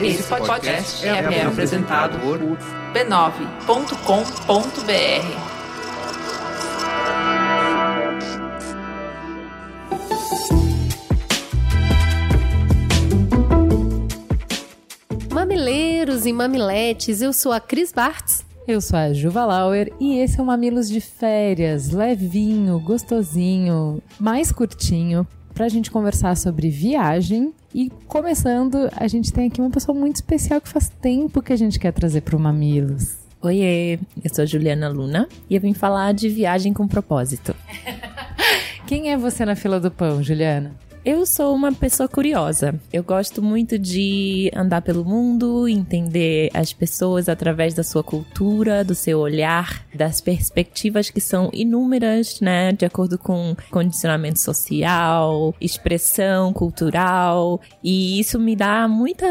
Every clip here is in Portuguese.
Esse podcast é, é apresentado por b9.com.br. Mamileiros e mamiletes, eu sou a Cris Bartz. Eu sou a Juva Lauer e esse é o Mamilos de Férias, levinho, gostosinho, mais curtinho, pra gente conversar sobre viagem. E começando, a gente tem aqui uma pessoa muito especial que faz tempo que a gente quer trazer pro Mamilos. Oiê, eu sou a Juliana Luna e eu vim falar de viagem com propósito. Quem é você na fila do pão, Juliana? Eu sou uma pessoa curiosa. Eu gosto muito de andar pelo mundo, entender as pessoas através da sua cultura, do seu olhar, das perspectivas que são inúmeras, né, de acordo com condicionamento social, expressão cultural, e isso me dá muita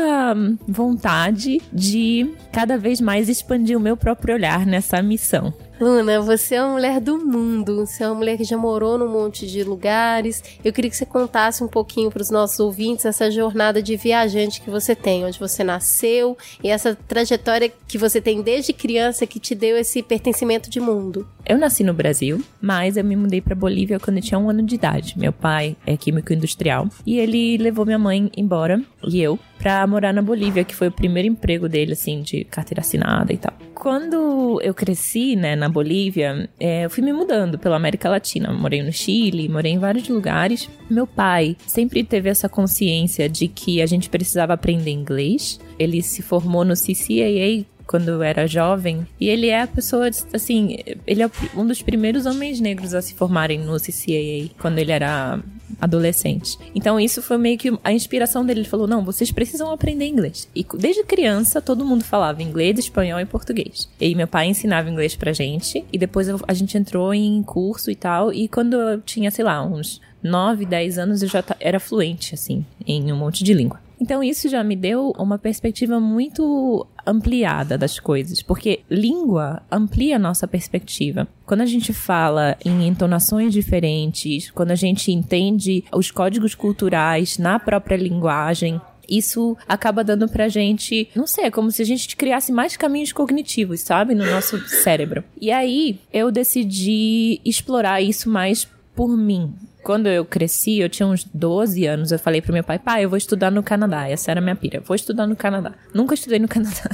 vontade de cada vez mais expandir o meu próprio olhar nessa missão. Luna, você é uma mulher do mundo, você é uma mulher que já morou num monte de lugares. Eu queria que você contasse um pouquinho para os nossos ouvintes essa jornada de viajante que você tem, onde você nasceu e essa trajetória que você tem desde criança que te deu esse pertencimento de mundo. Eu nasci no Brasil, mas eu me mudei para Bolívia quando eu tinha um ano de idade. Meu pai é químico industrial e ele levou minha mãe embora e eu para morar na Bolívia, que foi o primeiro emprego dele, assim, de carteira assinada e tal. Quando eu cresci, né, na Bolívia, é, eu fui me mudando pela América Latina. Morei no Chile, morei em vários lugares. Meu pai sempre teve essa consciência de que a gente precisava aprender inglês. Ele se formou no CCAA quando eu era jovem. E ele é a pessoa, assim, ele é um dos primeiros homens negros a se formarem no CCAA, quando ele era adolescente. Então isso foi meio que a inspiração dele. Ele falou: não, vocês precisam aprender inglês. E desde criança todo mundo falava inglês, espanhol e português. E meu pai ensinava inglês pra gente. E depois a gente entrou em curso e tal. E quando eu tinha, sei lá, uns 9, 10 anos, eu já era fluente, assim, em um monte de língua. Então isso já me deu uma perspectiva muito ampliada das coisas, porque língua amplia a nossa perspectiva. Quando a gente fala em entonações diferentes, quando a gente entende os códigos culturais na própria linguagem, isso acaba dando pra gente, não sei, é como se a gente criasse mais caminhos cognitivos, sabe, no nosso cérebro. E aí eu decidi explorar isso mais por mim. Quando eu cresci, eu tinha uns 12 anos, eu falei pro meu pai, pai, eu vou estudar no Canadá. Essa era a minha pira. Vou estudar no Canadá. Nunca estudei no Canadá.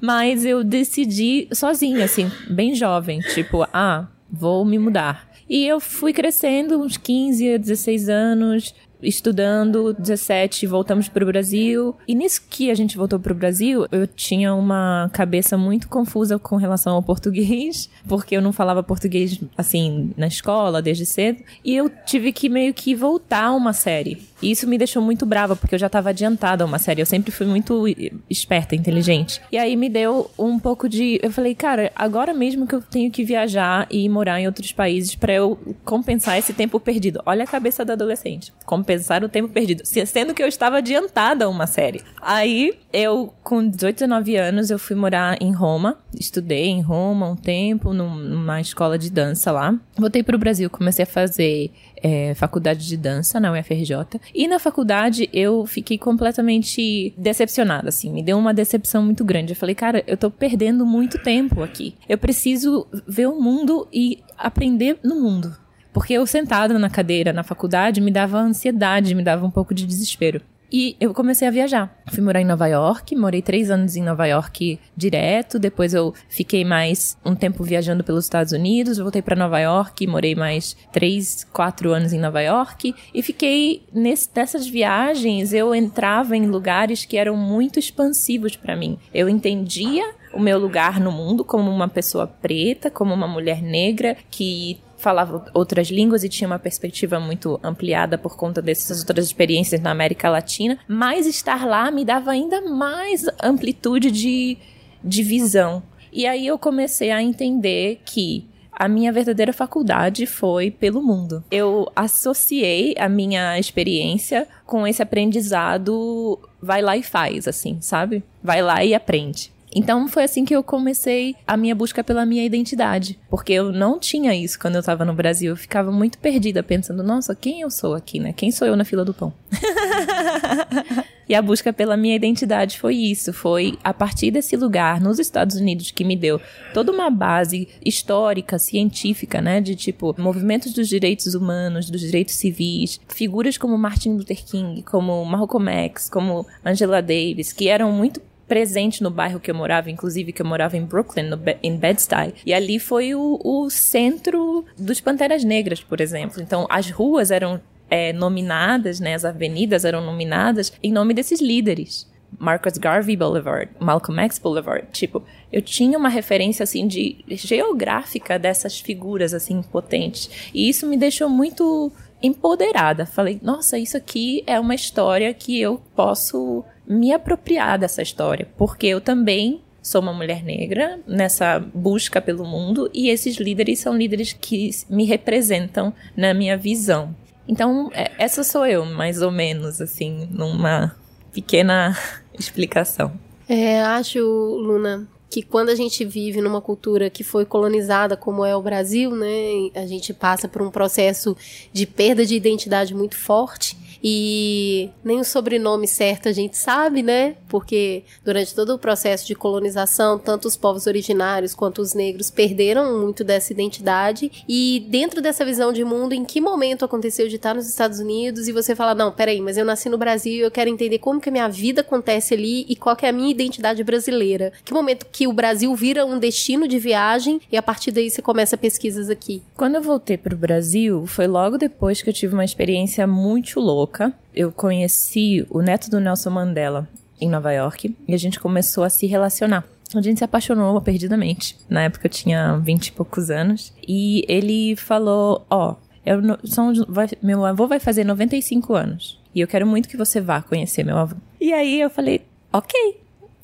Mas eu decidi sozinha, assim, bem jovem. Tipo, ah, vou me mudar. E eu fui crescendo, uns 15 a 16 anos, estudando, 17, voltamos para o Brasil. E nisso que a gente voltou para o Brasil, eu tinha uma cabeça muito confusa com relação ao português, porque eu não falava português assim na escola desde cedo, e eu tive que meio que voltar uma série. E isso me deixou muito brava, porque eu já estava adiantada a uma série. Eu sempre fui muito esperta, inteligente. E aí me deu um pouco de. Eu falei, cara, agora mesmo que eu tenho que viajar e morar em outros países para eu compensar esse tempo perdido. Olha a cabeça da adolescente. Compensar o tempo perdido. Sendo que eu estava adiantada a uma série. Aí eu, com 18, 19 anos, eu fui morar em Roma. Estudei em Roma um tempo, numa escola de dança lá. Voltei para o Brasil, comecei a fazer é, faculdade de dança na UFRJ. E na faculdade eu fiquei completamente decepcionada, assim. Me deu uma decepção muito grande. Eu falei, cara, eu tô perdendo muito tempo aqui. Eu preciso ver o mundo e aprender no mundo. Porque eu sentada na cadeira na faculdade me dava ansiedade, me dava um pouco de desespero. E eu comecei a viajar. Fui morar em Nova York, morei três anos em Nova York direto. Depois eu fiquei mais um tempo viajando pelos Estados Unidos. Voltei para Nova York, morei mais três, quatro anos em Nova York. E fiquei nesse, nessas viagens. Eu entrava em lugares que eram muito expansivos para mim. Eu entendia o meu lugar no mundo como uma pessoa preta, como uma mulher negra que falava outras línguas e tinha uma perspectiva muito ampliada por conta dessas outras experiências na América Latina, mas estar lá me dava ainda mais amplitude de, de visão. E aí eu comecei a entender que a minha verdadeira faculdade foi pelo mundo. Eu associei a minha experiência com esse aprendizado vai lá e faz, assim, sabe? Vai lá e aprende. Então foi assim que eu comecei a minha busca pela minha identidade, porque eu não tinha isso quando eu estava no Brasil. Eu ficava muito perdida pensando, nossa, quem eu sou aqui, né? Quem sou eu na fila do pão? E a busca pela minha identidade foi isso, foi a partir desse lugar nos Estados Unidos que me deu toda uma base histórica, científica, né, de tipo movimentos dos direitos humanos, dos direitos civis, figuras como Martin Luther King, como Malcolm X, como Angela Davis, que eram muito presente no bairro que eu morava, inclusive que eu morava em Brooklyn, em Bed-Stuy. E ali foi o, o centro dos Panteras Negras, por exemplo. Então, as ruas eram é, nominadas, né, as avenidas eram nominadas em nome desses líderes. Marcus Garvey Boulevard, Malcolm X Boulevard, tipo, eu tinha uma referência assim de geográfica dessas figuras assim potentes. E isso me deixou muito empoderada. Falei, nossa, isso aqui é uma história que eu posso me apropriar dessa história, porque eu também sou uma mulher negra nessa busca pelo mundo e esses líderes são líderes que me representam na minha visão. Então, é, essa sou eu, mais ou menos, assim, numa pequena explicação. É, acho, Luna, que quando a gente vive numa cultura que foi colonizada como é o Brasil, né, a gente passa por um processo de perda de identidade muito forte e nem o sobrenome certo a gente sabe, né? Porque durante todo o processo de colonização, tanto os povos originários quanto os negros perderam muito dessa identidade. E dentro dessa visão de mundo, em que momento aconteceu de estar nos Estados Unidos e você fala: não, peraí, mas eu nasci no Brasil e eu quero entender como que a minha vida acontece ali e qual que é a minha identidade brasileira? Que momento que o Brasil vira um destino de viagem e a partir daí você começa pesquisas aqui? Quando eu voltei para o Brasil, foi logo depois que eu tive uma experiência muito louca louca. Eu conheci o neto do Nelson Mandela em Nova York e a gente começou a se relacionar. A gente se apaixonou perdidamente. Na época eu tinha vinte e poucos anos. E ele falou: Ó, oh, meu avô vai fazer 95 anos. E eu quero muito que você vá conhecer meu avô. E aí eu falei: Ok,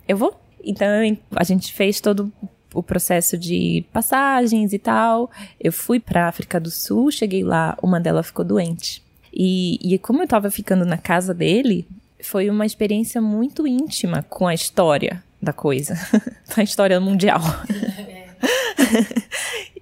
eu vou. Então a gente fez todo o processo de passagens e tal. Eu fui pra África do Sul, cheguei lá, uma delas ficou doente. E, e como eu tava ficando na casa dele, foi uma experiência muito íntima com a história da coisa, a história mundial.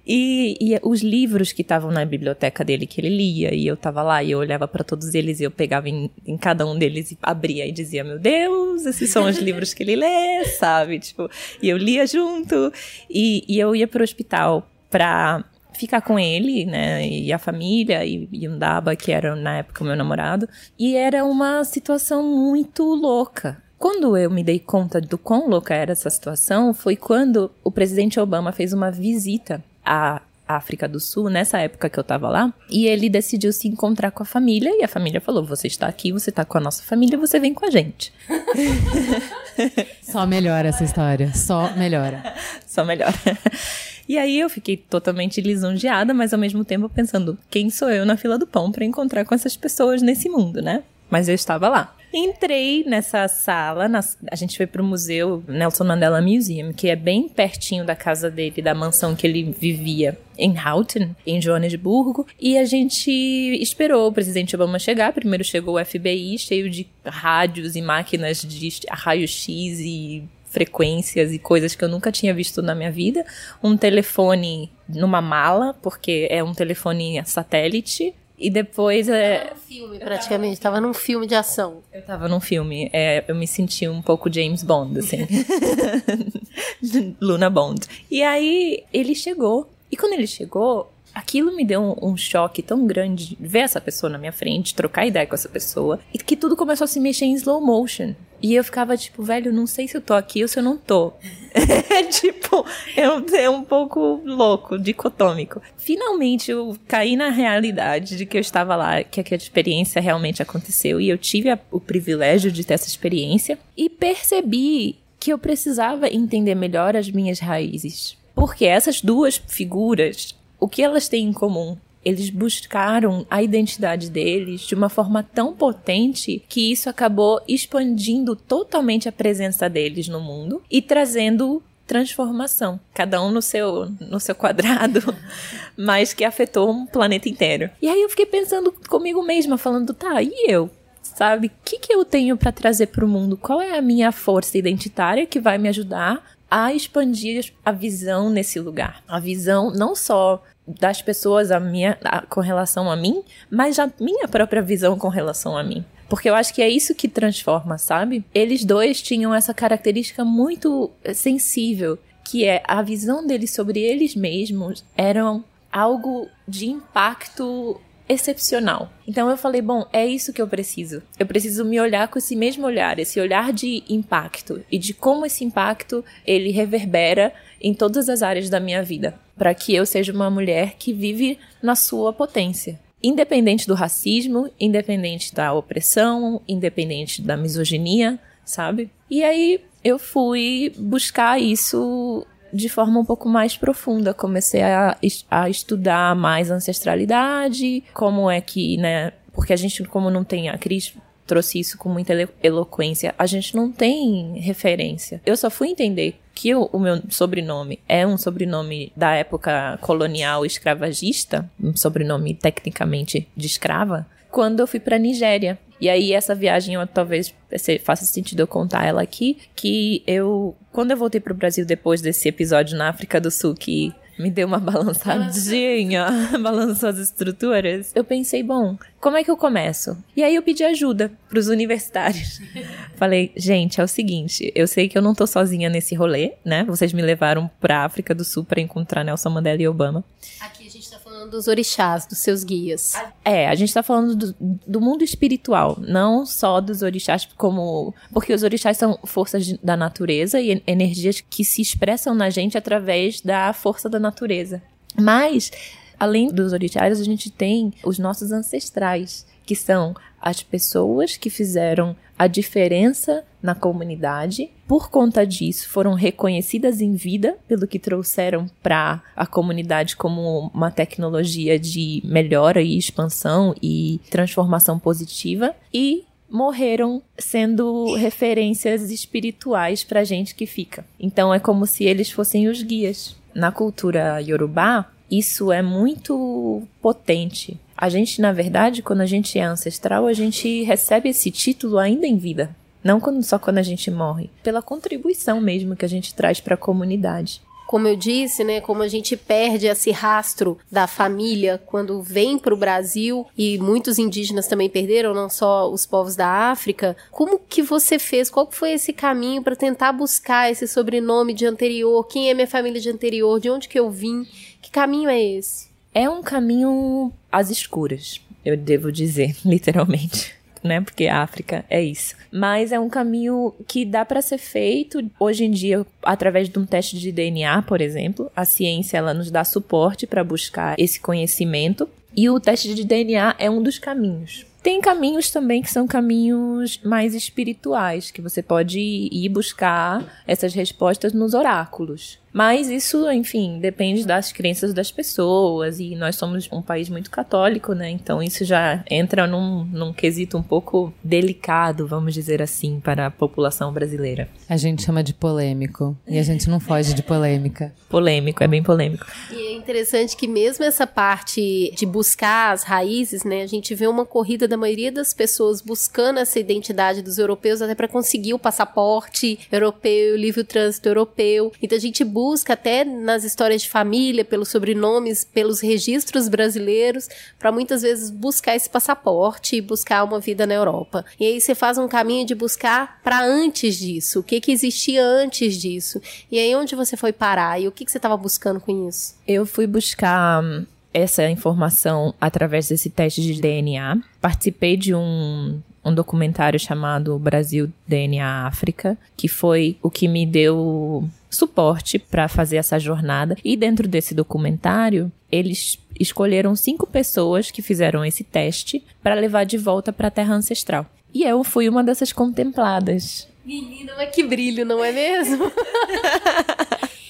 e, e, os livros que estavam na biblioteca dele que ele lia, e eu tava lá e eu olhava para todos eles e eu pegava em, em, cada um deles e abria e dizia: Meu Deus, esses são os livros que ele lê, sabe? Tipo, e eu lia junto, e, e eu ia pro hospital pra ficar com ele, né, e a família, e, e um Daba, que era na época o meu namorado, e era uma situação muito louca. Quando eu me dei conta do quão louca era essa situação, foi quando o presidente Obama fez uma visita à África do Sul, nessa época que eu tava lá, e ele decidiu se encontrar com a família, e a família falou: Você está aqui, você está com a nossa família, você vem com a gente. Só melhora essa história, só melhora. Só melhora. E aí eu fiquei totalmente lisonjeada, mas ao mesmo tempo pensando, quem sou eu na fila do pão para encontrar com essas pessoas nesse mundo, né? Mas eu estava lá. Entrei nessa sala, na, a gente foi pro museu Nelson Mandela Museum, que é bem pertinho da casa dele, da mansão que ele vivia em Houghton, em Joanesburgo, e a gente esperou o presidente Obama chegar. Primeiro chegou o FBI, cheio de rádios e máquinas de raio-x e frequências e coisas que eu nunca tinha visto na minha vida. Um telefone numa mala, porque é um telefone satélite. E depois é. Tava num filme, praticamente. Tava num filme de ação. Eu tava num filme. É, eu me senti um pouco James Bond, assim. Luna Bond. E aí ele chegou. E quando ele chegou, aquilo me deu um, um, choque tão grande ver essa pessoa na minha frente, trocar ideia com essa pessoa, e que tudo começou a se mexer em slow motion. E eu ficava tipo, velho, não sei se eu tô aqui ou se eu não tô. É tipo, é um, é um pouco louco, dicotômico. Finalmente eu caí na realidade de que eu estava lá, que aquela experiência realmente aconteceu, e eu tive a, o privilégio de ter essa experiência, e percebi que eu precisava entender melhor as minhas raízes. Porque essas duas figuras o que elas têm em comum? Eles buscaram a identidade deles de uma forma tão potente que isso acabou expandindo totalmente a presença deles no mundo e trazendo transformação, cada um no seu no seu quadrado, mas que afetou um planeta inteiro. E aí eu fiquei pensando comigo mesma, falando, tá, e eu? Sabe, o que, que eu tenho para trazer para o mundo? Qual é a minha força identitária que vai me ajudar a expandir a visão nesse lugar? A visão não só das pessoas a minha, a, com relação a mim, mas a minha própria visão com relação a mim. Porque eu acho que é isso que transforma, sabe? Eles dois tinham essa característica muito eh, sensível, que é a visão deles sobre eles mesmos eram algo de impacto excepcional. Então eu falei, bom, é isso que eu preciso. Eu preciso me olhar com esse mesmo olhar, esse olhar de impacto e de como esse impacto ele reverbera em todas as áreas da minha vida, para que eu seja uma mulher que vive na sua potência. Independente do racismo, independente da opressão, independente da misoginia, sabe? E aí eu fui buscar isso de forma um pouco mais profunda. Comecei a, a estudar mais ancestralidade, como é que, né? Porque a gente, como não tem a Cris trouxe isso com muita eloquência. A gente não tem referência. Eu só fui entender que o, o, meu sobrenome é um sobrenome da época colonial escravagista, um sobrenome tecnicamente de escrava, quando eu fui para Nigéria. E aí essa viagem, eu, talvez faça sentido eu contar ela aqui, que eu, quando eu voltei pro Brasil depois desse episódio na África do Sul que me deu uma balançadinha, balançou as estruturas. Eu pensei, bom, como é que eu começo? E aí eu pedi ajuda pros universitários. Falei, gente, é o seguinte, eu sei que eu não tô sozinha nesse rolê, né? Vocês me levaram pra África do Sul para encontrar Nelson Mandela e Obama. Aqui a gente tá falando dos orixás, dos seus guias. É, a gente tá falando do, do mundo espiritual, não só dos orixás como... Porque os orixás são forças de, da natureza e energias que se expressam na gente através da força da natureza. Mas, além dos orixás, a gente tem os nossos ancestrais, que são as pessoas que fizeram a diferença na comunidade. Por conta disso, foram reconhecidas em vida pelo que trouxeram para a comunidade como uma tecnologia de melhora e expansão e transformação positiva e morreram sendo referências espirituais para gente que fica. Então é como se eles fossem os guias. Na cultura yorubá, isso é muito potente. A gente, na verdade, quando a gente é ancestral, a gente recebe esse título ainda em vida. Não quando, só quando a gente morre. Pela contribuição mesmo que a gente traz para a comunidade como eu disse, né, como a gente perde esse rastro da família quando vem para o Brasil e muitos indígenas também perderam, não só os povos da África. Como que você fez? Qual foi esse caminho para tentar buscar esse sobrenome de anterior? Quem é minha família de anterior? De onde que eu vim? Que caminho é esse? É um caminho às escuras, eu devo dizer, literalmente né? Porque a África é isso. Mas é um caminho que dá para ser feito hoje em dia através de um teste de DNA, por exemplo. A ciência ela nos dá suporte para buscar esse conhecimento e o teste de DNA é um dos caminhos. Tem caminhos também que são caminhos mais espirituais, que você pode ir buscar essas respostas nos oráculos. Mas isso, enfim, depende das crenças das pessoas e nós somos um país muito católico, né? Então isso já entra num, num quesito um pouco delicado, vamos dizer assim, para a população brasileira. A gente chama de polêmico e a gente não foge de polêmica. Polêmico, é bem polêmico. E é interessante que mesmo essa parte de buscar as raízes, né? A gente vê uma corrida da maioria das pessoas buscando essa identidade dos europeus até para conseguir o passaporte europeu, o livre trânsito europeu. Então a gente busca busca até nas histórias de família, pelos sobrenomes, pelos registros brasileiros, para muitas vezes buscar esse passaporte e buscar uma vida na Europa. E aí você faz um caminho de buscar para antes disso, o que que existia antes disso. E aí onde você foi parar e o que que você estava buscando com isso? Eu fui buscar hum, essa informação através desse teste de DNA. Participei de um, um documentário chamado Brasil DNA África, que foi o que me deu suporte para fazer essa jornada. E dentro desse documentário, eles escolheram cinco pessoas que fizeram esse teste para levar de volta para a Terra Ancestral. E eu fui uma dessas contempladas. Menina, mas que brilho, não é mesmo?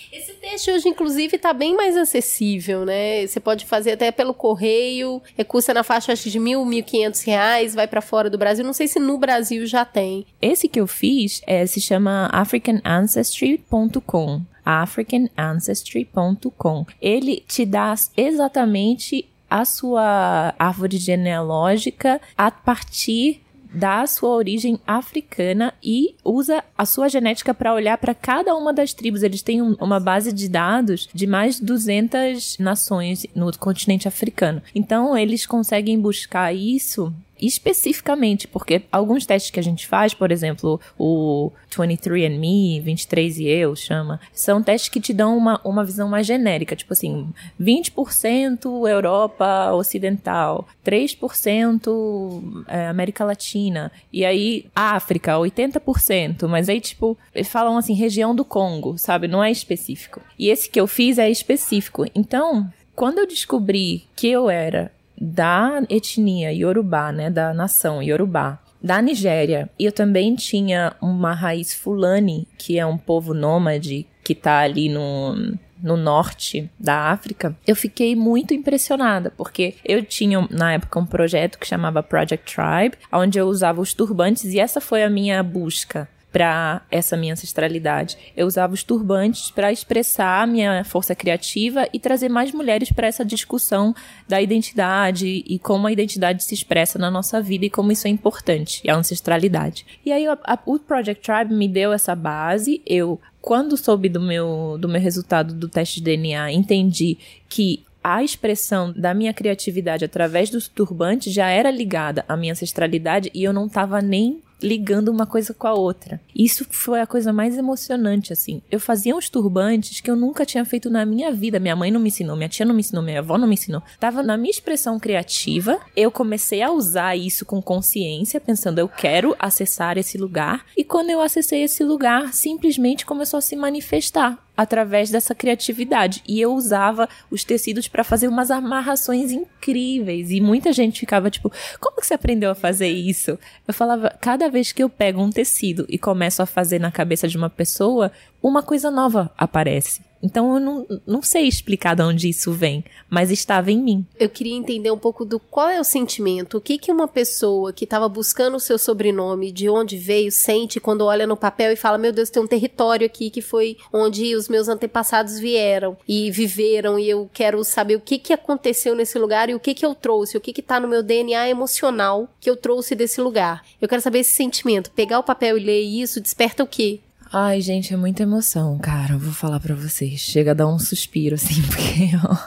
Teste hoje, inclusive, está bem mais acessível, né? Você pode fazer até pelo correio, custa na faixa acho, de mil, mil quinhentos reais, vai para fora do Brasil. Não sei se no Brasil já tem. Esse que eu fiz é, se chama africanancestry.com africanancestry.com. Ele te dá exatamente a sua árvore genealógica a partir dá a sua origem africana e usa a sua genética para olhar para cada uma das tribos. Eles têm um, uma base de dados de mais de 200 nações no continente africano. Então, eles conseguem buscar isso especificamente, porque alguns testes que a gente faz, por exemplo, o 23andMe, 23 e eu chama, são testes que te dão uma, uma visão mais genérica, tipo assim, 20% Europa Ocidental, 3% é, América Latina, e aí África, 80%, mas aí tipo, eles falam assim, região do Congo, sabe? Não é específico. E esse que eu fiz é específico. Então, quando eu descobri que eu era da etnia Yorubá, né, da nação Yorubá, da Nigéria. E eu também tinha uma raiz fulani, que é um povo nômade que tá ali no, no norte da África, eu fiquei muito impressionada, porque eu tinha na época um projeto que chamava Project Tribe, onde eu usava os turbantes e essa foi a minha busca para essa minha ancestralidade. Eu usava os turbantes para expressar a minha força criativa e trazer mais mulheres para essa discussão da identidade e como a identidade se expressa na nossa vida e como isso é importante, a ancestralidade. E aí a, a, o Project Tribe me deu essa base, eu quando soube do meu, do meu resultado do teste de DNA, entendi que a expressão da minha criatividade através dos turbantes já era ligada à minha ancestralidade e eu não estava nem ligando uma coisa com a outra. Isso foi a coisa mais emocionante, assim. Eu fazia uns turbantes que eu nunca tinha feito na minha vida. Minha mãe não me ensinou, minha tia não me ensinou, minha avó não me ensinou. Tava na minha expressão criativa, eu comecei a usar isso com consciência, pensando, eu quero acessar esse lugar. E quando eu acessei esse lugar, simplesmente começou a se manifestar através dessa criatividade. E eu usava os tecidos para fazer umas amarrações incríveis. E muita gente ficava tipo: como que você aprendeu a fazer isso? Eu falava: cada vez que eu pego um tecido e começo a fazer na cabeça de uma pessoa, uma coisa nova aparece. Então eu não, não sei explicar de onde isso vem, mas estava em mim. Eu queria entender um pouco do qual é o sentimento, o que que uma pessoa que estava buscando o seu sobrenome, de onde veio, sente quando olha no papel e fala: "Meu Deus, tem um território aqui que foi onde os meus antepassados vieram e viveram e eu quero saber o que que aconteceu nesse lugar e o que que eu trouxe, o que que tá no meu DNA emocional que eu trouxe desse lugar". Eu quero saber esse sentimento, pegar o papel e ler isso desperta o quê? Ai, gente, é muita emoção, cara. Eu vou falar para vocês. Chega a dar um suspiro, assim, porque, ó.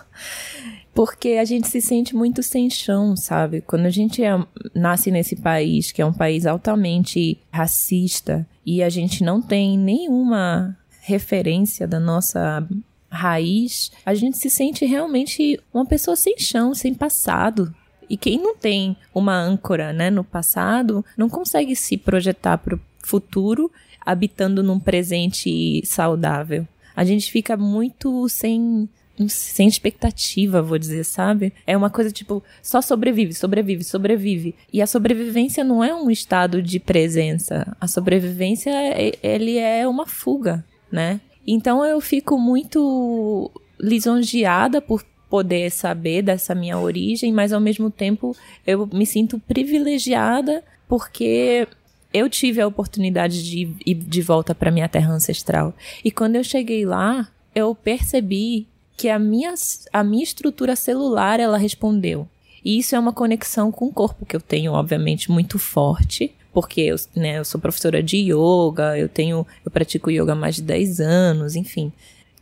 Porque a gente se sente muito sem chão, sabe? Quando a gente é, nasce nesse país, que é um país altamente racista, e a gente não tem nenhuma referência da nossa raiz, a gente se sente realmente uma pessoa sem chão, sem passado. E quem não tem uma âncora, né, no passado, não consegue se projetar para o futuro habitando num presente saudável. A gente fica muito sem sem expectativa, vou dizer, sabe? É uma coisa tipo, só sobrevive, sobrevive, sobrevive. E a sobrevivência não é um estado de presença. A sobrevivência, é, ele é uma fuga, né? Então eu fico muito lisonjeada por poder saber dessa minha origem, mas ao mesmo tempo eu me sinto privilegiada porque eu tive a oportunidade de ir de volta para minha terra ancestral. E quando eu cheguei lá, eu percebi que a minha, a minha estrutura celular ela respondeu. E isso é uma conexão com o corpo que eu tenho, obviamente, muito forte, porque eu, né, eu sou professora de yoga, eu tenho, eu pratico yoga há mais de 10 anos, enfim.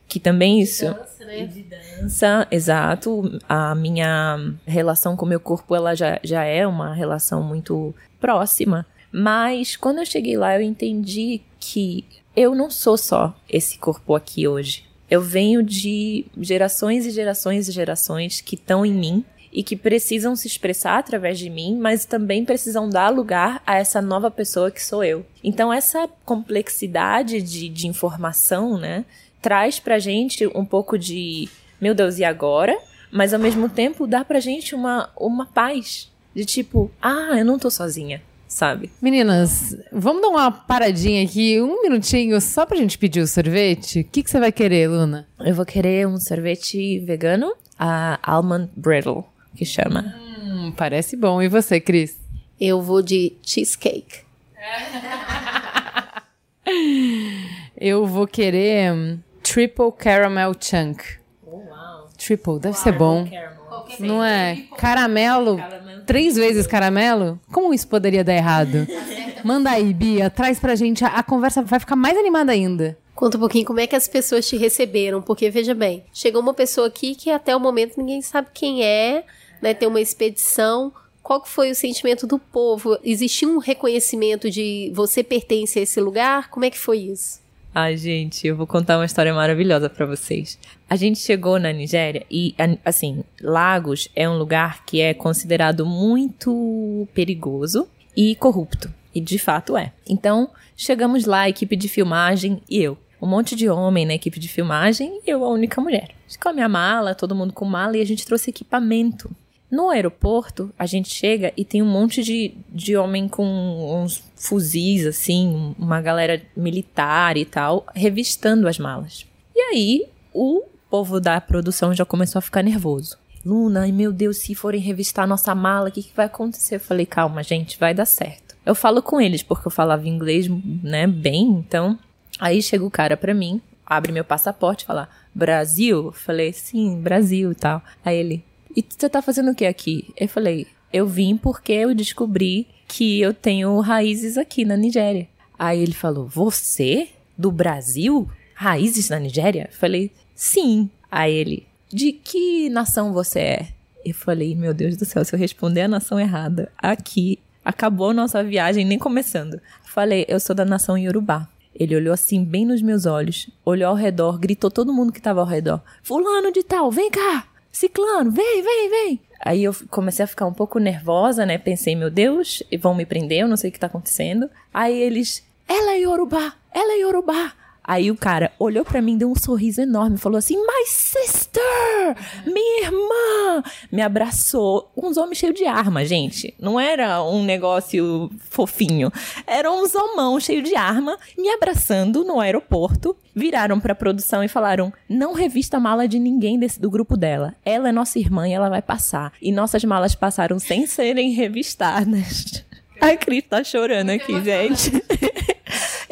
Que também isso. De dança, né? De dança, exato. A minha relação com o meu corpo, ela já, já é uma relação muito próxima. Mas quando eu cheguei lá, eu entendi que eu não sou só esse corpo aqui hoje. Eu venho de gerações e gerações e gerações que estão em mim e que precisam se expressar através de mim, mas também precisam dar lugar a essa nova pessoa que sou eu. Então, essa complexidade de, de informação, né, traz pra gente um pouco de, meu Deus, e agora? Mas ao mesmo tempo dá pra gente uma, uma paz. De tipo, ah, eu não tô sozinha sabe? Meninas, vamos dar uma paradinha aqui, um minutinho, só pra gente pedir o sorvete? O que, que você vai querer, Luna? Eu vou querer um sorvete vegano, a almond brittle, que chama. Hum, parece bom. E você, Cris? Eu vou de cheesecake. Eu vou querer um, triple caramel chunk. Oh, wow. Triple, deve ser bom. Caramel. Não é? Caramelo, três vezes caramelo? Como isso poderia dar errado? Manda aí, Bia, traz pra gente. A, a conversa vai ficar mais animada ainda. Conta um pouquinho como é que as pessoas te receberam, porque veja bem, chegou uma pessoa aqui que até o momento ninguém sabe quem é, né? Tem uma expedição. Qual que foi o sentimento do povo? Existiu um reconhecimento de você pertence a esse lugar? Como é que foi isso? Ai, gente, eu vou contar uma história maravilhosa pra vocês. A gente chegou na Nigéria e, assim, Lagos é um lugar que é considerado muito perigoso e corrupto. E de fato é. Então, chegamos lá, equipe de filmagem e eu. Um monte de homem na equipe de filmagem e eu a única mulher. Com a minha mala, todo mundo com mala e a gente trouxe equipamento. No aeroporto, a gente chega e tem um monte de, de homem com uns fuzis, assim, uma galera militar e tal, revistando as malas. E aí, o povo da produção já começou a ficar nervoso. Luna, ai meu Deus, se forem revistar nossa mala, o que, que vai acontecer? Eu falei, calma, gente, vai dar certo. Eu falo com eles, porque eu falava inglês, né, bem, então. Aí chega o cara pra mim, abre meu passaporte e fala, Brasil? Eu falei, sim, Brasil e tal. Aí ele, e você tá fazendo o que aqui? Eu falei, eu vim porque eu descobri que eu tenho raízes aqui na Nigéria. Aí ele falou, você? Do Brasil? Raízes na Nigéria? Eu falei, sim. Aí ele, de que nação você é? Eu falei, meu Deus do céu, se eu responder a nação errada aqui, acabou a nossa viagem nem começando. Falei, eu sou da nação Yorubá. Ele olhou assim, bem nos meus olhos, olhou ao redor, gritou todo mundo que tava ao redor: Fulano de tal, vem cá! Ciclano, vem, vem, vem! Aí eu comecei a ficar um pouco nervosa, né? Pensei, meu Deus, vão me prender, eu não sei o que tá acontecendo. Aí eles, ela é Yorubá, ela é Yorubá. Aí o cara olhou pra mim, deu um sorriso enorme, falou assim: My sister! Minha irmã! Me abraçou. Uns homens cheios de arma, gente. Não era um negócio fofinho. Era uns homão cheio de arma me abraçando no aeroporto. Viraram pra produção e falaram: Não revista a mala de ninguém desse, do grupo dela. Ela é nossa irmã e ela vai passar. E nossas malas passaram sem serem revistadas. A Cris tá chorando aqui, gente.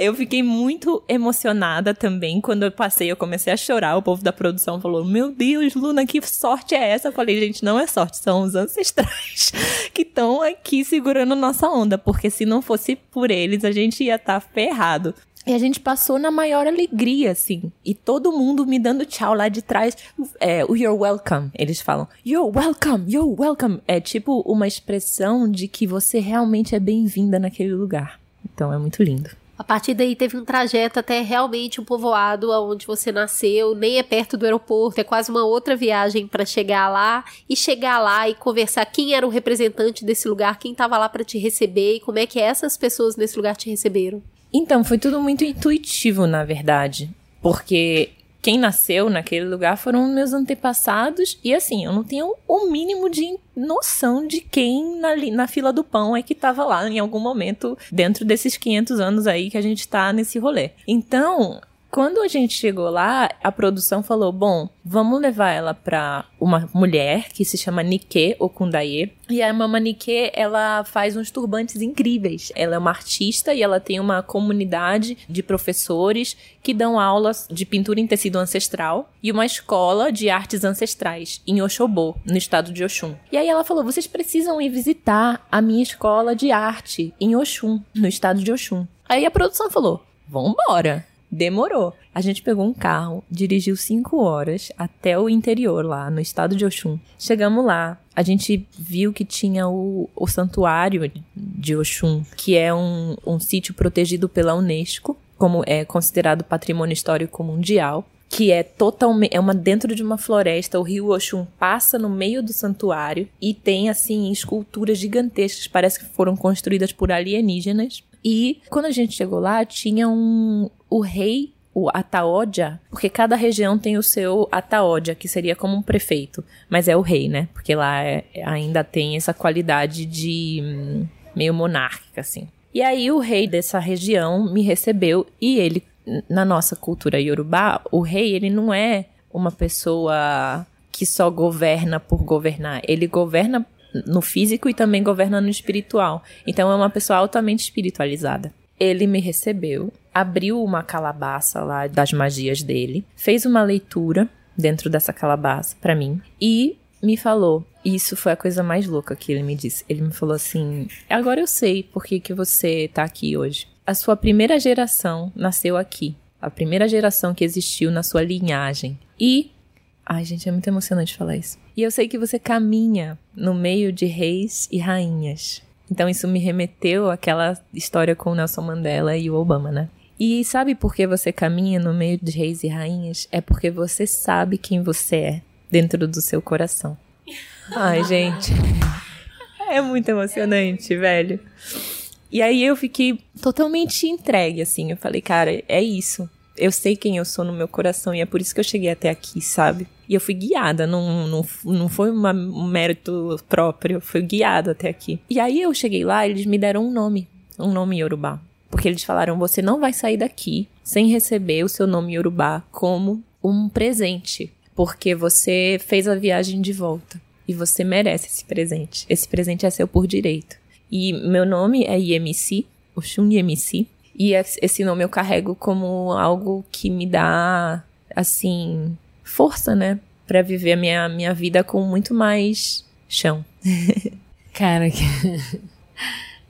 Eu fiquei muito emocionada também. Quando eu passei, eu comecei a chorar. O povo da produção falou: Meu Deus, Luna, que sorte é essa? Eu falei: Gente, não é sorte, são os ancestrais que estão aqui segurando nossa onda. Porque se não fosse por eles, a gente ia estar ferrado. E a gente passou na maior alegria, assim. E todo mundo me dando tchau lá de trás. É, o you're welcome, eles falam. You're welcome, you're welcome. É tipo uma expressão de que você realmente é bem-vinda naquele lugar. Então é muito lindo. A partir daí teve um trajeto até realmente um povoado onde você nasceu, nem é perto do aeroporto, é quase uma outra viagem para chegar lá e chegar lá e conversar quem era o representante desse lugar, quem estava lá para te receber e como é que essas pessoas nesse lugar te receberam. Então, foi tudo muito intuitivo, na verdade. Porque quem nasceu naquele lugar foram meus antepassados. E assim, eu não tenho o mínimo de noção de quem na, na fila do pão é que tava lá em algum momento dentro desses 500 anos aí que a gente tá nesse rolê. Então. Quando a gente chegou lá, a produção falou: bom, vamos levar ela pra uma mulher que se chama Nike Okundaye. E a Mama Nike, ela faz uns turbantes incríveis. Ela é uma artista e ela tem uma comunidade de professores que dão aulas de pintura em tecido ancestral e uma escola de artes ancestrais em Oxobô, no estado de Oxum. E aí ela falou: vocês precisam ir visitar a minha escola de arte em Oxum, no estado de Oxum. Aí a produção falou: vambora. Demorou. A gente pegou um carro, dirigiu cinco horas até o interior lá, no estado de Oxum. Chegamos lá, a gente viu que tinha o, o santuário de Oxum, que é um, um sítio protegido pela Unesco, como é considerado patrimônio histórico mundial. Que é totalmente. É uma dentro de uma floresta. O rio Oxum passa no meio do santuário e tem, assim, esculturas gigantescas. Parece que foram construídas por alienígenas. E quando a gente chegou lá, tinha um. O rei, o Ataódia, porque cada região tem o seu Ataódia, que seria como um prefeito. Mas é o rei, né? Porque lá é- ainda tem essa qualidade de. hum, meio monárquica, assim. E aí o rei dessa região me recebeu e ele, na nossa cultura iorubá, o rei, ele não é uma pessoa que só governa por governar. Ele governa no físico e também governa no espiritual. Então é uma pessoa altamente espiritualizada. Ele me recebeu, abriu uma calabaça lá das magias dele, fez uma leitura dentro dessa calabaça pra mim e me falou, isso foi a coisa mais louca que ele me disse. Ele me falou assim: agora eu sei por que, que você tá aqui hoje. A sua primeira geração nasceu aqui. A primeira geração que existiu na sua linhagem. E. Ai, gente, é muito emocionante falar isso. E eu sei que você caminha no meio de reis e rainhas. Então isso me remeteu àquela história com o Nelson Mandela e o Obama, né? E sabe por que você caminha no meio de reis e rainhas? É porque você sabe quem você é dentro do seu coração. Ai, gente. É muito emocionante, velho. E aí eu fiquei totalmente entregue, assim. Eu falei, cara, é isso. Eu sei quem eu sou no meu coração e é por isso que eu cheguei até aqui, sabe? E eu fui guiada, não, não, não foi uma, um mérito próprio, eu fui guiada até aqui. E aí eu cheguei lá, eles me deram um nome, um nome Yorubá. Porque eles falaram: você não vai sair daqui sem receber o seu nome Yorubá como um presente porque você fez a viagem de volta e você merece esse presente. Esse presente é seu por direito. E meu nome é IMC, Oxum IMC, e esse nome eu carrego como algo que me dá, assim, força, né? Pra viver a minha, minha vida com muito mais chão. Cara.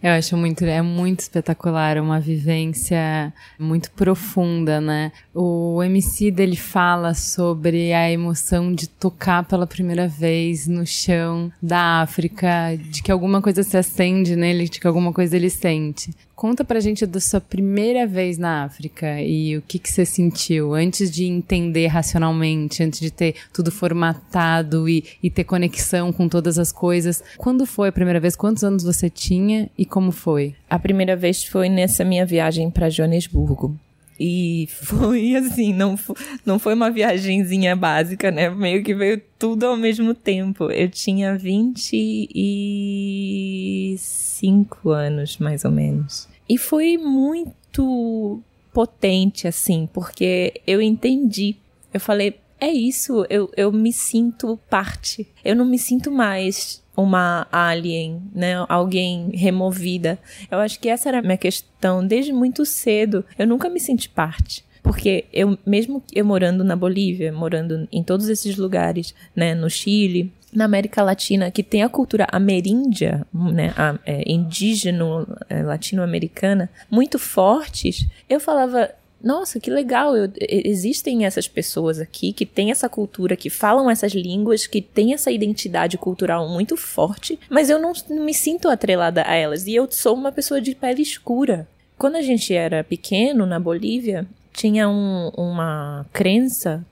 Eu acho muito, é muito espetacular, uma vivência muito profunda, né? O MC dele fala sobre a emoção de tocar pela primeira vez no chão da África, de que alguma coisa se acende nele, de que alguma coisa ele sente. Conta pra gente da sua primeira vez na África e o que, que você sentiu antes de entender racionalmente, antes de ter tudo formatado e, e ter conexão com todas as coisas. Quando foi a primeira vez? Quantos anos você tinha e como foi? A primeira vez foi nessa minha viagem para Joanesburgo. E foi assim, não, não foi uma viagenzinha básica, né? Meio que veio tudo ao mesmo tempo. Eu tinha 25 anos, mais ou menos. E foi muito potente, assim, porque eu entendi. Eu falei, é isso, eu, eu me sinto parte. Eu não me sinto mais uma alien, né? Alguém removida. Eu acho que essa era a minha questão desde muito cedo. Eu nunca me senti parte. Porque eu, mesmo eu morando na Bolívia, morando em todos esses lugares, né, no Chile, na América Latina, que tem a cultura ameríndia, né, a, é, indígena é, latino-americana, muito fortes, eu falava, nossa, que legal, eu, existem essas pessoas aqui que têm essa cultura, que falam essas línguas, que têm essa identidade cultural muito forte, mas eu não, não me sinto atrelada a elas. E eu sou uma pessoa de pele escura. Quando a gente era pequeno na Bolívia, tinha um, uma crença,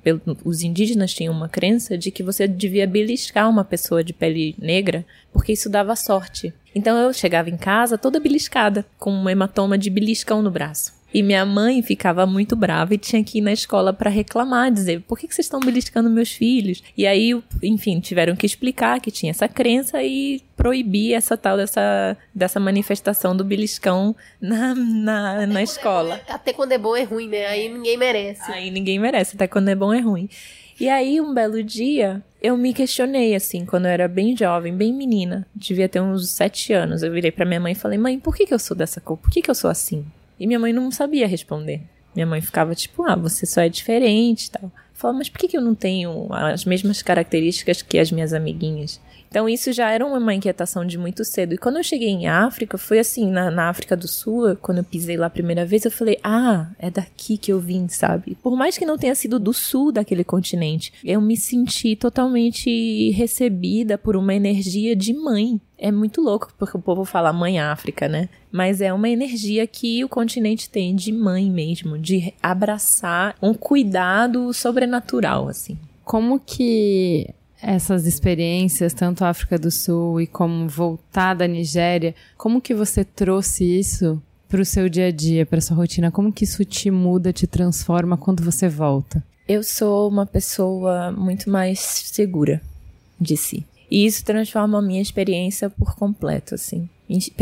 os indígenas tinham uma crença de que você devia beliscar uma pessoa de pele negra, porque isso dava sorte. Então eu chegava em casa toda beliscada, com um hematoma de beliscão no braço. E minha mãe ficava muito brava e tinha que ir na escola para reclamar, dizer: por que, que vocês estão beliscando meus filhos? E aí, enfim, tiveram que explicar que tinha essa crença e proibir essa tal dessa, dessa manifestação do beliscão na, na, na escola. Até quando é bom é ruim, né? Aí ninguém merece. Aí ninguém merece, até quando é bom é ruim. E aí, um belo dia, eu me questionei, assim, quando eu era bem jovem, bem menina, devia ter uns sete anos. Eu virei pra minha mãe e falei: Mãe, por que, que eu sou dessa cor? Por que, que eu sou assim? E minha mãe não sabia responder. Minha mãe ficava tipo, ah, você só é diferente e tal. Falava, mas por que, que eu não tenho as mesmas características que as minhas amiguinhas? Então isso já era uma inquietação de muito cedo. E quando eu cheguei em África, foi assim, na, na, África do Sul, quando eu pisei lá a primeira vez, eu falei, ah, é daqui que eu vim, sabe? Por mais que não tenha sido do sul daquele continente, eu me senti totalmente recebida por uma energia de mãe. É muito louco, porque o povo fala mãe África, né? Mas é uma energia que o continente tem de mãe mesmo, de abraçar um cuidado sobrenatural, assim. Como que essas experiências, tanto África do Sul e como voltar da Nigéria, como que você trouxe isso para o seu dia a dia, para sua rotina? Como que isso te muda, te transforma quando você volta? Eu sou uma pessoa muito mais segura de si. E isso transforma a minha experiência por completo, assim.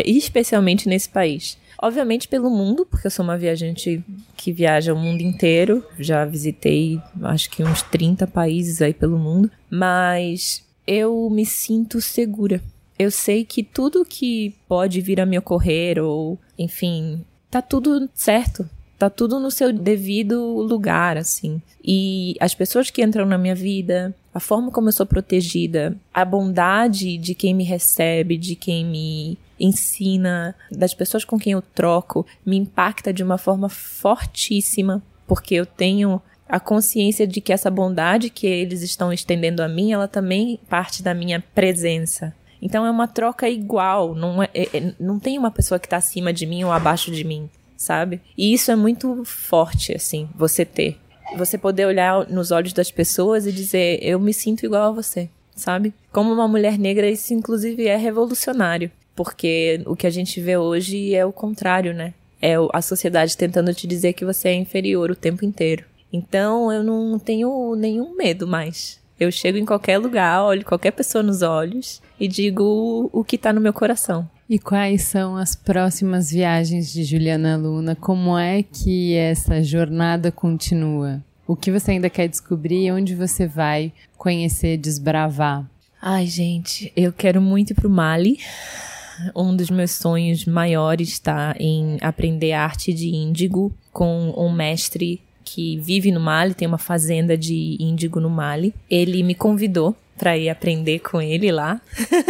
Especialmente nesse país. Obviamente pelo mundo, porque eu sou uma viajante que viaja o mundo inteiro. Já visitei acho que uns 30 países aí pelo mundo. Mas eu me sinto segura. Eu sei que tudo que pode vir a me ocorrer, ou enfim, tá tudo certo. Tá tudo no seu devido lugar, assim. E as pessoas que entram na minha vida, a forma como eu sou protegida, a bondade de quem me recebe, de quem me ensina, das pessoas com quem eu troco, me impacta de uma forma fortíssima, porque eu tenho a consciência de que essa bondade que eles estão estendendo a mim, ela também parte da minha presença. Então é uma troca igual, não, é, é não tem uma pessoa que está acima de mim ou abaixo de mim, sabe? E isso é muito forte, assim, você ter. Você poder olhar nos olhos das pessoas e dizer, eu me sinto igual a você, sabe? Como uma mulher negra, isso inclusive é revolucionário. Porque o que a gente vê hoje é o contrário, né? É a sociedade tentando te dizer que você é inferior o tempo inteiro. Então eu não tenho nenhum medo mais. Eu chego em qualquer lugar, olho qualquer pessoa nos olhos e digo o que tá no meu coração. E quais são as próximas viagens de Juliana Luna? Como é que essa jornada continua? O que você ainda quer descobrir onde você vai conhecer, desbravar? Ai, gente, eu quero muito ir pro Mali. Um dos meus sonhos maiores está em aprender arte de índigo com um mestre que vive no Mali, tem uma fazenda de índigo no Mali. Ele me convidou para ir aprender com ele lá.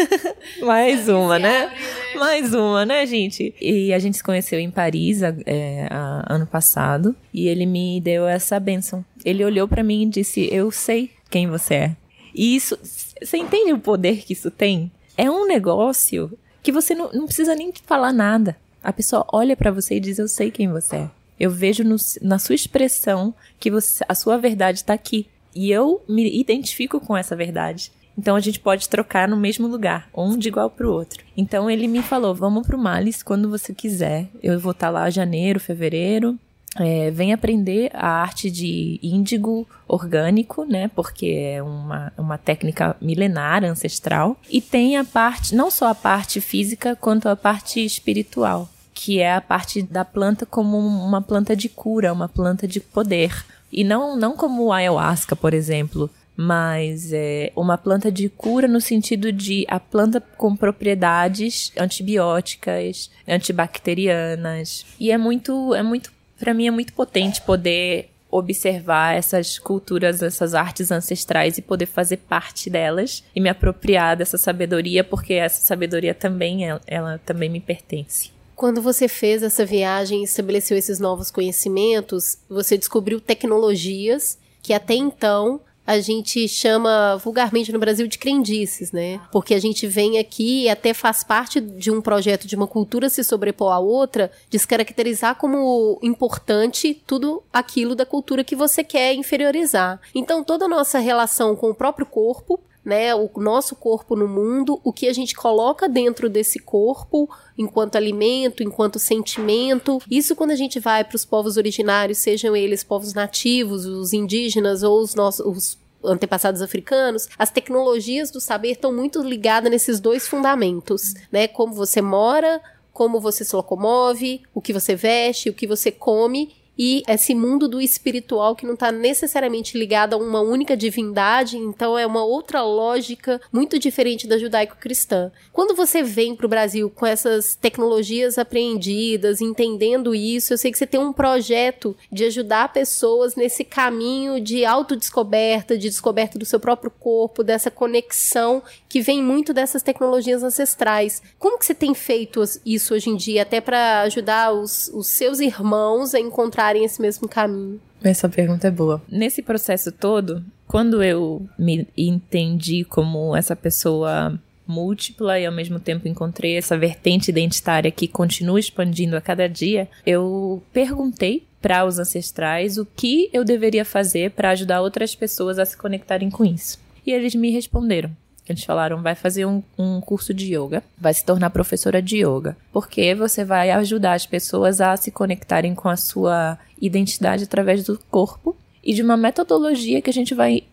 Mais uma, né? né? Mais uma, né, gente? E a gente se conheceu em Paris é, ano passado e ele me deu essa benção. Ele olhou para mim e disse: Eu sei quem você é. E isso, você entende o poder que isso tem? É um negócio que você não, não precisa nem falar nada. A pessoa olha para você e diz: Eu sei quem você é. Eu vejo no, na sua expressão que você, a sua verdade está aqui. E eu me identifico com essa verdade. Então a gente pode trocar no mesmo lugar, um de igual pro outro. Então ele me falou: vamos pro Males quando você quiser. Eu vou estar tá lá janeiro, fevereiro. É, vem aprender a arte de índigo orgânico, né? Porque é uma, uma técnica milenar, ancestral. E tem a parte, não só a parte física, quanto a parte espiritual que é a parte da planta como uma planta de cura, uma planta de poder. E não, não como o ayahuasca, por exemplo, mas é uma planta de cura no sentido de a planta com propriedades antibióticas, antibacterianas. E é muito, é muito, para mim é muito potente poder observar essas culturas, essas artes ancestrais e poder fazer parte delas e me apropriar dessa sabedoria, porque essa sabedoria também ela, ela também me pertence. Quando você fez essa viagem e estabeleceu esses novos conhecimentos, você descobriu tecnologias que até então a gente chama vulgarmente no Brasil de crendices, né? Porque a gente vem aqui e até faz parte de um projeto de uma cultura se sobrepor à outra, descaracterizar como importante tudo aquilo da cultura que você quer inferiorizar. Então, toda a nossa relação com o próprio corpo né, o nosso corpo no mundo, o que a gente coloca dentro desse corpo enquanto alimento, enquanto sentimento. Isso quando a gente vai para os povos originários, sejam eles povos nativos, os indígenas ou os nossos os antepassados africanos, as tecnologias do saber estão muito ligadas nesses dois fundamentos, né? Como você mora, como você se locomove, o que você veste, o que você come e esse mundo do espiritual que não está necessariamente ligado a uma única divindade, então é uma outra lógica muito diferente da judaico-cristã. Quando você vem para o Brasil com essas tecnologias apreendidas, entendendo isso, eu sei que você tem um projeto de ajudar pessoas nesse caminho de autodescoberta, de descoberta do seu próprio corpo, dessa conexão que vem muito dessas tecnologias ancestrais. Como que você tem feito isso hoje em dia, até para ajudar os, os seus irmãos a encontrar encontrarem esse mesmo caminho? Essa pergunta é boa. Nesse processo todo, quando eu me entendi como essa pessoa múltipla e ao mesmo tempo encontrei essa vertente identitária que continua expandindo a cada dia, eu perguntei para os ancestrais o que eu deveria fazer para ajudar outras pessoas a se conectarem com isso. E eles me responderam: eles falaram, vai fazer um, um curso de yoga, vai se tornar professora de yoga, porque você vai ajudar as pessoas a se conectarem com a sua identidade através do corpo e de uma metodologia que a gente vai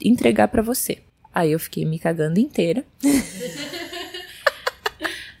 entregar para você. Aí eu fiquei me cagando inteira.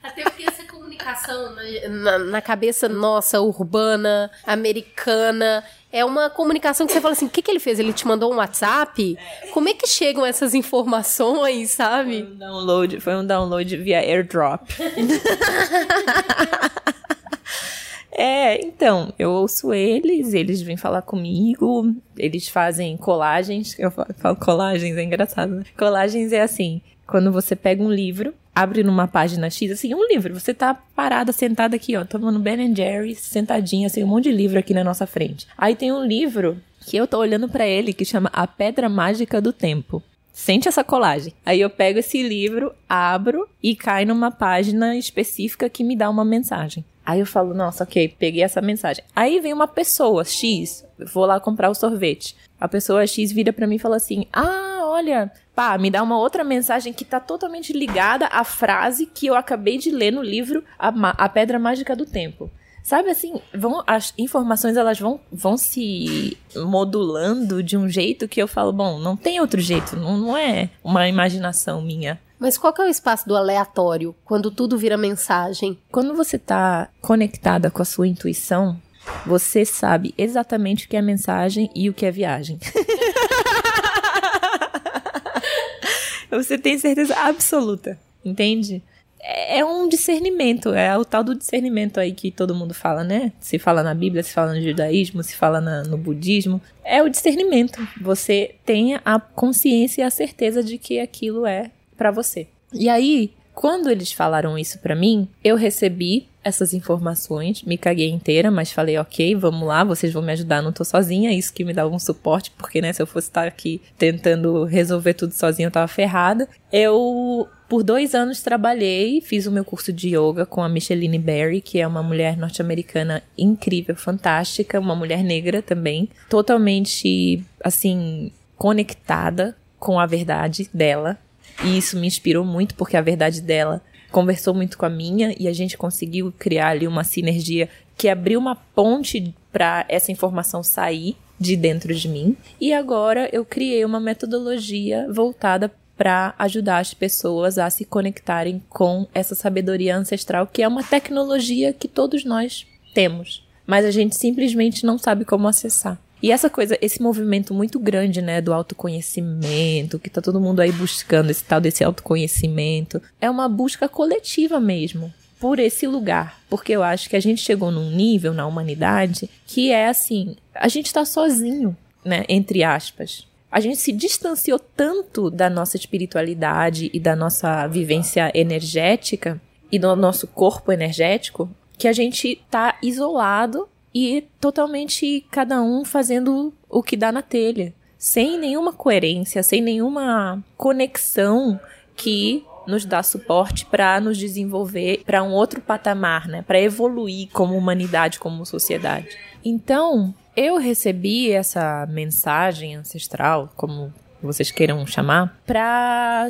Até porque essa comunicação na, na cabeça nossa, urbana, americana, é uma comunicação que você fala assim: o que, que ele fez? Ele te mandou um WhatsApp? Como é que chegam essas informações, sabe? Foi um download, foi um download via airdrop. é, então, eu ouço eles, eles vêm falar comigo, eles fazem colagens. Eu falo, falo colagens, é engraçado, né? Colagens é assim, quando você pega um livro, abre numa página X, assim, um livro, você tá parada, sentada aqui, ó, tomando Ben Jerry, sentadinha, assim, um monte de livro aqui na nossa frente. Aí tem um livro que eu tô olhando para ele que chama A Pedra Mágica do Tempo. Sente essa colagem. Aí eu pego esse livro, abro e cai numa página específica que me dá uma mensagem. Aí eu falo, nossa, ok, peguei essa mensagem. Aí vem uma pessoa X, vou lá comprar o sorvete. A pessoa X vira para mim e fala assim: Ah, olha, pá, me dá uma outra mensagem que tá totalmente ligada à frase que eu acabei de ler no livro A, a Pedra Mágica do Tempo. Sabe assim, vão, as informações elas vão, vão se modulando de um jeito que eu falo, bom, não tem outro jeito, não, não é uma imaginação minha. Mas qual que é o espaço do aleatório, quando tudo vira mensagem? Quando você tá conectada com a sua intuição, você sabe exatamente o que é mensagem e o que é viagem. você tem certeza absoluta, entende? é um discernimento, é o tal do discernimento aí que todo mundo fala, né? Se fala na Bíblia, se fala no judaísmo, se fala na, no budismo. É o discernimento. Você tem a consciência e a certeza de que aquilo é para você. E aí, quando eles falaram isso para mim, eu recebi essas informações, me caguei inteira, mas falei, ok, vamos lá, vocês vão me ajudar, não tô sozinha, isso que me dá algum suporte, porque, né, se eu fosse estar aqui tentando resolver tudo sozinha, eu tava ferrada. Eu, por dois anos, trabalhei, fiz o meu curso de yoga com a Micheline Berry, que é uma mulher norte-americana incrível, fantástica, uma mulher negra também, totalmente, assim, conectada com a verdade dela. E isso me inspirou muito, porque a verdade dela conversou muito com a minha e a gente conseguiu criar ali uma sinergia que abriu uma ponte para essa informação sair de dentro de mim. E agora eu criei uma metodologia voltada para ajudar as pessoas a se conectarem com essa sabedoria ancestral, que é uma tecnologia que todos nós temos, mas a gente simplesmente não sabe como acessar. E essa coisa, esse movimento muito grande, né, do autoconhecimento, que tá todo mundo aí buscando esse tal desse autoconhecimento, é uma busca coletiva mesmo por esse lugar, porque eu acho que a gente chegou num nível na humanidade que é assim, a gente tá sozinho, né, entre aspas. A gente se distanciou tanto da nossa espiritualidade e da nossa vivência energética e do nosso corpo energético que a gente tá isolado e totalmente cada um fazendo o que dá na telha, sem nenhuma coerência, sem nenhuma conexão que nos dá suporte para nos desenvolver para um outro patamar, né? Para evoluir como humanidade, como sociedade. Então, eu recebi essa mensagem ancestral, como vocês queiram chamar, para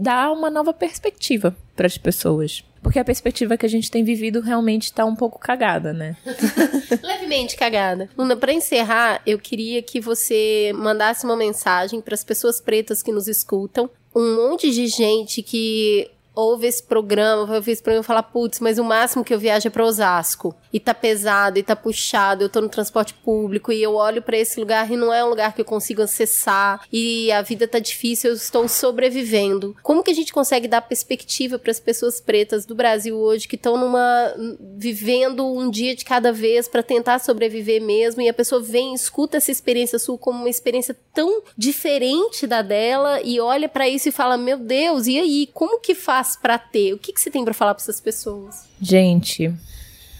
dar uma nova perspectiva para as pessoas. Porque a perspectiva que a gente tem vivido realmente está um pouco cagada, né? Levemente cagada. Luna, para encerrar, eu queria que você mandasse uma mensagem para as pessoas pretas que nos escutam. Um monte de gente que ouve esse programa, ouvir esse programa e falar, putz, mas o máximo que eu viajo é pra Osasco. E tá pesado, e tá puxado, eu tô no transporte público, e eu olho para esse lugar e não é um lugar que eu consigo acessar, e a vida tá difícil, eu estou sobrevivendo. Como que a gente consegue dar perspectiva para as pessoas pretas do Brasil hoje que estão numa vivendo um dia de cada vez para tentar sobreviver mesmo, e a pessoa vem, escuta essa experiência sua como uma experiência tão diferente da dela e olha para isso e fala: "Meu Deus, e aí, como que faz faz para ter? O que, que você tem para falar para essas pessoas? Gente,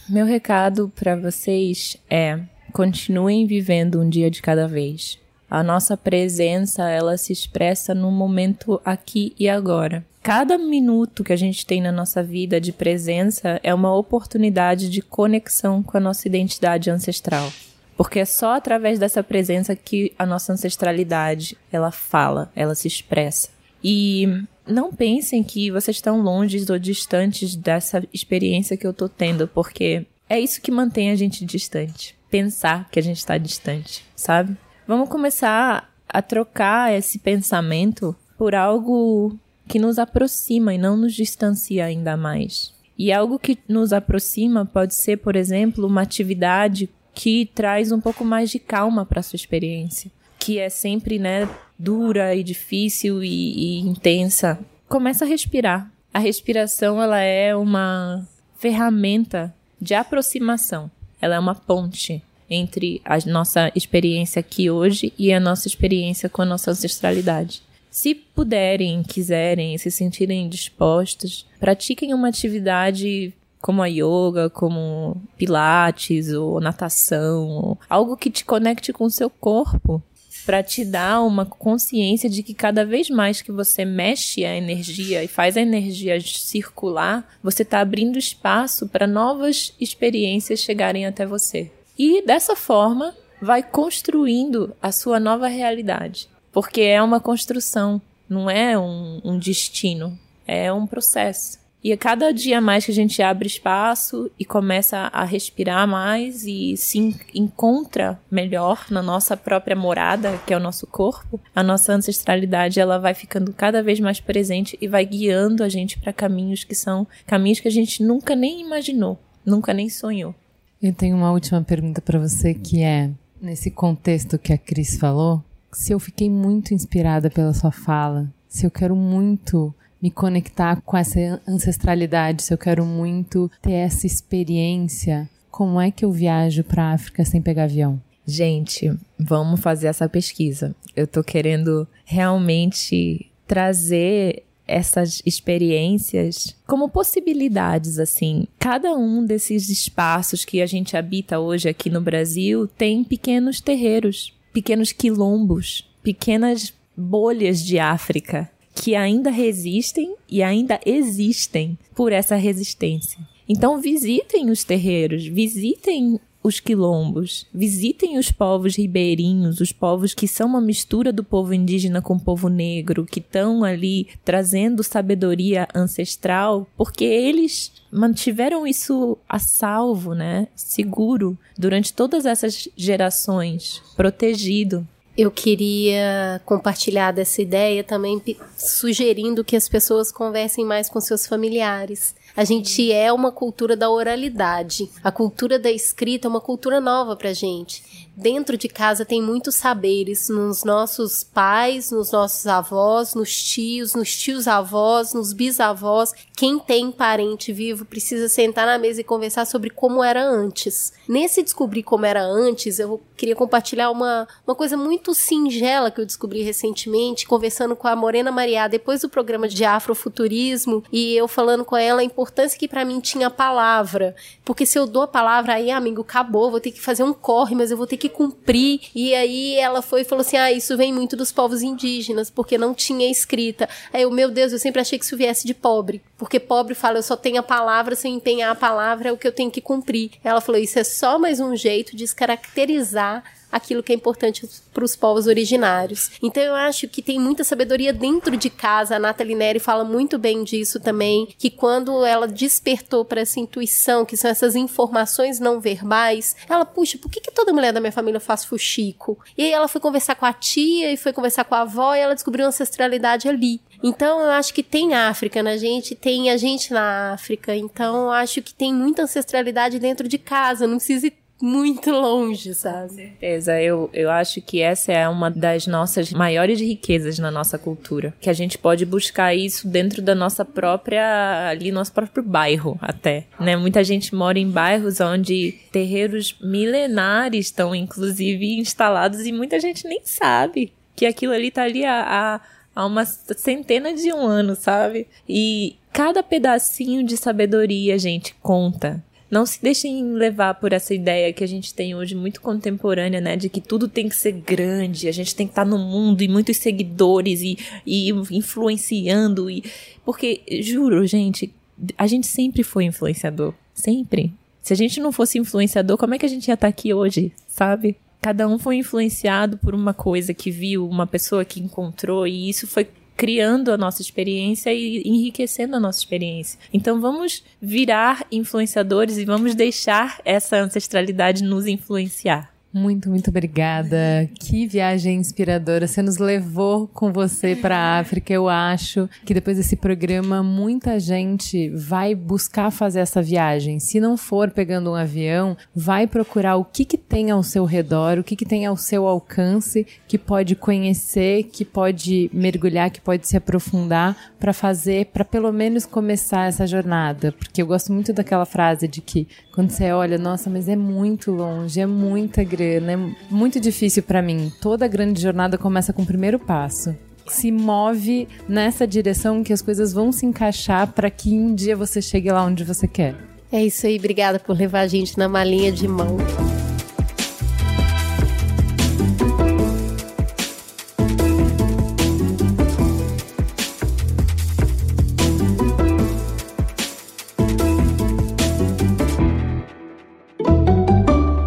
meu recado para vocês é: continuem vivendo um dia de cada vez. A nossa presença, ela se expressa no momento aqui e agora. Cada minuto que a gente tem na nossa vida de presença é uma oportunidade de conexão com a nossa identidade ancestral. Porque é só através dessa presença que a nossa ancestralidade, ela fala, ela se expressa. E não pensem que vocês estão longe ou distantes dessa experiência que eu tô tendo, porque é isso que mantém a gente distante. Pensar que a gente está distante, sabe? Vamos começar a trocar esse pensamento por algo que nos aproxima e não nos distancia ainda mais. E algo que nos aproxima pode ser, por exemplo, uma atividade que traz um pouco mais de calma para sua experiência, que é sempre, né, dura e difícil e, e intensa, começa a respirar. A respiração ela é uma ferramenta de aproximação ela é uma ponte entre a nossa experiência aqui hoje e a nossa experiência com a nossa ancestralidade. Se puderem, quiserem, se sentirem dispostos, pratiquem uma atividade como a yoga, como pilates ou natação, ou algo que te conecte com o seu corpo, para te dar uma consciência de que cada vez mais que você mexe a energia e faz a energia circular, você está abrindo espaço para novas experiências chegarem até você. E dessa forma, vai construindo a sua nova realidade. Porque é uma construção, não é um, um destino, é um processo. E a cada dia mais que a gente abre espaço e começa a respirar mais e se encontra melhor na nossa própria morada, que é o nosso corpo, a nossa ancestralidade ela vai ficando cada vez mais presente e vai guiando a gente para caminhos que são caminhos que a gente nunca nem imaginou, nunca nem sonhou. Eu tenho uma última pergunta para você que é nesse contexto que a Cris falou, se eu fiquei muito inspirada pela sua fala, se eu quero muito me conectar com essa ancestralidade, se eu quero muito ter essa experiência, como é que eu viajo para África sem pegar avião? Gente, vamos fazer essa pesquisa. Eu tô querendo realmente trazer essas experiências como possibilidades, assim. Cada um desses espaços que a gente habita hoje aqui no Brasil tem pequenos terreiros, pequenos quilombos, pequenas bolhas de África que ainda resistem e ainda existem por essa resistência. Então visitem os terreiros, visitem os quilombos, visitem os povos ribeirinhos, os povos que são uma mistura do povo indígena com o povo negro, que estão ali trazendo sabedoria ancestral, porque eles mantiveram isso a salvo, né? Seguro durante todas essas gerações, protegido. Eu queria compartilhar dessa ideia também, sugerindo que as pessoas conversem mais com seus familiares. A gente é uma cultura da oralidade. A cultura da escrita é uma cultura nova pra gente dentro de casa tem muitos saberes nos nossos pais, nos nossos avós, nos tios, nos tios avós, nos bisavós. Quem tem parente vivo precisa sentar na mesa e conversar sobre como era antes. Nesse descobrir como era antes, eu queria compartilhar uma, uma coisa muito singela que eu descobri recentemente, conversando com a Morena Maria depois do programa de Afrofuturismo e eu falando com ela a importância que para mim tinha a palavra. Porque se eu dou a palavra aí, amigo, acabou, vou ter que fazer um corre, mas eu vou ter que cumprir. E aí ela foi e falou assim: ah, isso vem muito dos povos indígenas, porque não tinha escrita. Aí eu, meu Deus, eu sempre achei que isso viesse de pobre. Porque pobre fala, eu só tenho a palavra, se eu empenhar a palavra é o que eu tenho que cumprir. Ela falou: isso é só mais um jeito de descaracterizar aquilo que é importante para os povos originários. Então eu acho que tem muita sabedoria dentro de casa. A Nathalie Neri fala muito bem disso também, que quando ela despertou para essa intuição, que são essas informações não verbais, ela, puxa, por que, que toda mulher da minha família faz fuxico? E aí ela foi conversar com a tia e foi conversar com a avó e ela descobriu uma ancestralidade ali. Então eu acho que tem África na gente, tem a gente na África. Então eu acho que tem muita ancestralidade dentro de casa, não precisa ir muito longe, sabe? Com certeza. Eu, eu acho que essa é uma das nossas maiores riquezas na nossa cultura. Que a gente pode buscar isso dentro da nossa própria. ali, nosso próprio bairro, até. Né? Muita gente mora em bairros onde terreiros milenares estão, inclusive, instalados e muita gente nem sabe que aquilo ali tá ali há, há, há uma centena de um ano, sabe? E cada pedacinho de sabedoria, gente, conta não se deixem levar por essa ideia que a gente tem hoje muito contemporânea, né? De que tudo tem que ser grande, a gente tem que estar no mundo e muitos seguidores e, e influenciando. E... Porque, juro, gente, a gente sempre foi influenciador. Sempre. Se a gente não fosse influenciador, como é que a gente ia estar aqui hoje, sabe? Cada um foi influenciado por uma coisa que viu, uma pessoa que encontrou, e isso foi criando a nossa experiência e enriquecendo a nossa experiência. Então vamos virar influenciadores e vamos deixar essa ancestralidade nos influenciar. Muito, muito obrigada. Que viagem inspiradora. Você nos levou com você para a África. Eu acho que depois desse programa, muita gente vai buscar fazer essa viagem. Se não for pegando um avião, vai procurar o que, que tem ao seu redor, o que, que tem ao seu alcance, que pode conhecer, que pode mergulhar, que pode se aprofundar para fazer, para pelo menos começar essa jornada. Porque eu gosto muito daquela frase de que quando você olha, nossa, mas é muito longe, é muita grande grana, é muito difícil para mim. Toda grande jornada começa com o primeiro passo. Se move nessa direção que as coisas vão se encaixar para que um dia você chegue lá onde você quer. É isso aí, obrigada por levar a gente na malinha de mão.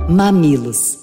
Mamilos